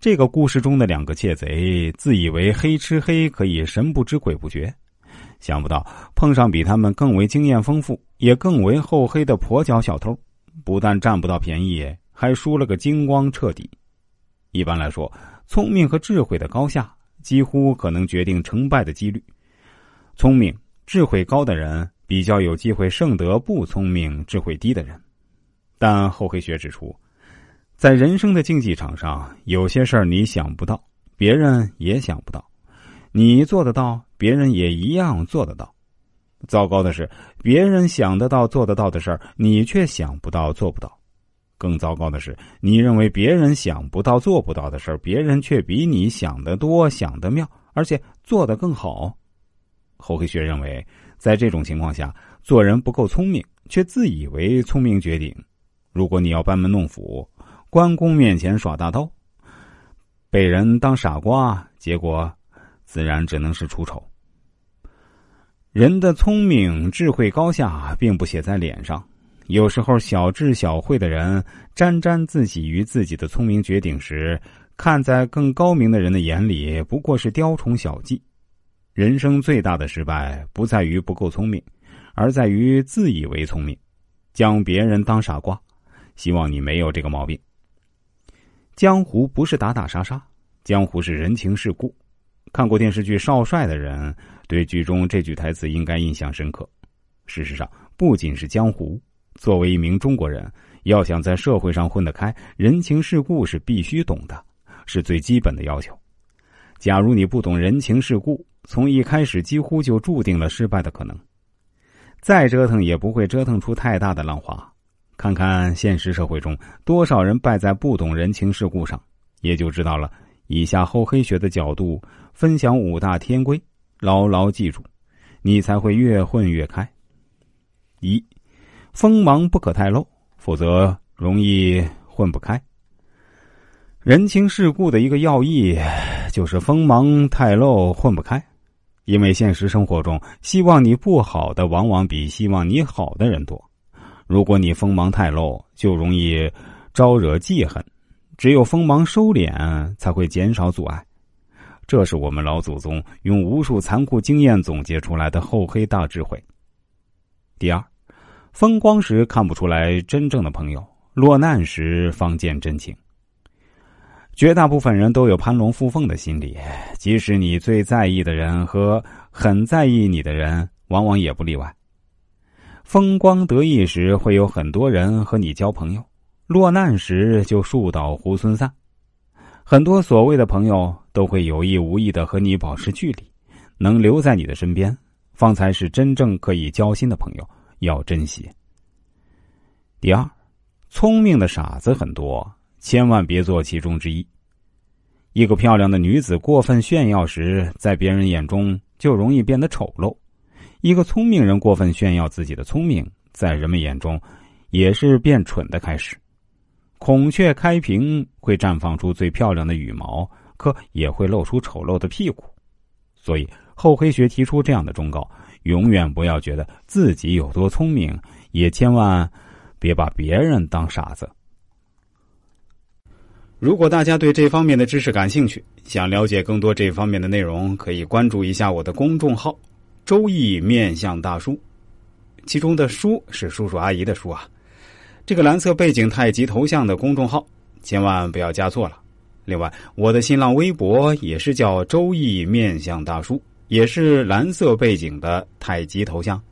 这个故事中的两个窃贼自以为黑吃黑可以神不知鬼不觉，想不到碰上比他们更为经验丰富、也更为厚黑的跛脚小偷，不但占不到便宜，还输了个精光彻底。一般来说，聪明和智慧的高下几乎可能决定成败的几率。聪明、智慧高的人比较有机会胜得不聪明、智慧低的人。但厚黑学指出。在人生的竞技场上，有些事儿你想不到，别人也想不到；你做得到，别人也一样做得到。糟糕的是，别人想得到、做得到的事儿，你却想不到、做不到。更糟糕的是，你认为别人想不到、做不到的事儿，别人却比你想得多、想得妙，而且做得更好。厚黑学认为，在这种情况下，做人不够聪明，却自以为聪明绝顶。如果你要班门弄斧。关公面前耍大刀，被人当傻瓜，结果自然只能是出丑。人的聪明智慧高下，并不写在脸上。有时候，小智小慧的人沾沾自喜于自己的聪明绝顶时，看在更高明的人的眼里，不过是雕虫小技。人生最大的失败，不在于不够聪明，而在于自以为聪明，将别人当傻瓜。希望你没有这个毛病。江湖不是打打杀杀，江湖是人情世故。看过电视剧《少帅》的人，对剧中这句台词应该印象深刻。事实上，不仅是江湖，作为一名中国人，要想在社会上混得开，人情世故是必须懂的，是最基本的要求。假如你不懂人情世故，从一开始几乎就注定了失败的可能。再折腾也不会折腾出太大的浪花。看看现实社会中多少人败在不懂人情世故上，也就知道了。以下厚黑学的角度分享五大天规，牢牢记住，你才会越混越开。一，锋芒不可太露，否则容易混不开。人情世故的一个要义就是锋芒太露混不开，因为现实生活中希望你不好的往往比希望你好的人多。如果你锋芒太露，就容易招惹记恨；只有锋芒收敛，才会减少阻碍。这是我们老祖宗用无数残酷经验总结出来的厚黑大智慧。第二，风光时看不出来真正的朋友，落难时方见真情。绝大部分人都有攀龙附凤的心理，即使你最在意的人和很在意你的人，往往也不例外。风光得意时，会有很多人和你交朋友；落难时，就树倒猢狲散。很多所谓的朋友，都会有意无意的和你保持距离。能留在你的身边，方才是真正可以交心的朋友，要珍惜。第二，聪明的傻子很多，千万别做其中之一。一个漂亮的女子过分炫耀时，在别人眼中就容易变得丑陋。一个聪明人过分炫耀自己的聪明，在人们眼中，也是变蠢的开始。孔雀开屏会绽放出最漂亮的羽毛，可也会露出丑陋的屁股。所以厚黑学提出这样的忠告：永远不要觉得自己有多聪明，也千万别把别人当傻子。如果大家对这方面的知识感兴趣，想了解更多这方面的内容，可以关注一下我的公众号。周易面向大叔，其中的“叔”是叔叔阿姨的“叔”啊。这个蓝色背景太极头像的公众号，千万不要加错了。另外，我的新浪微博也是叫“周易面向大叔”，也是蓝色背景的太极头像。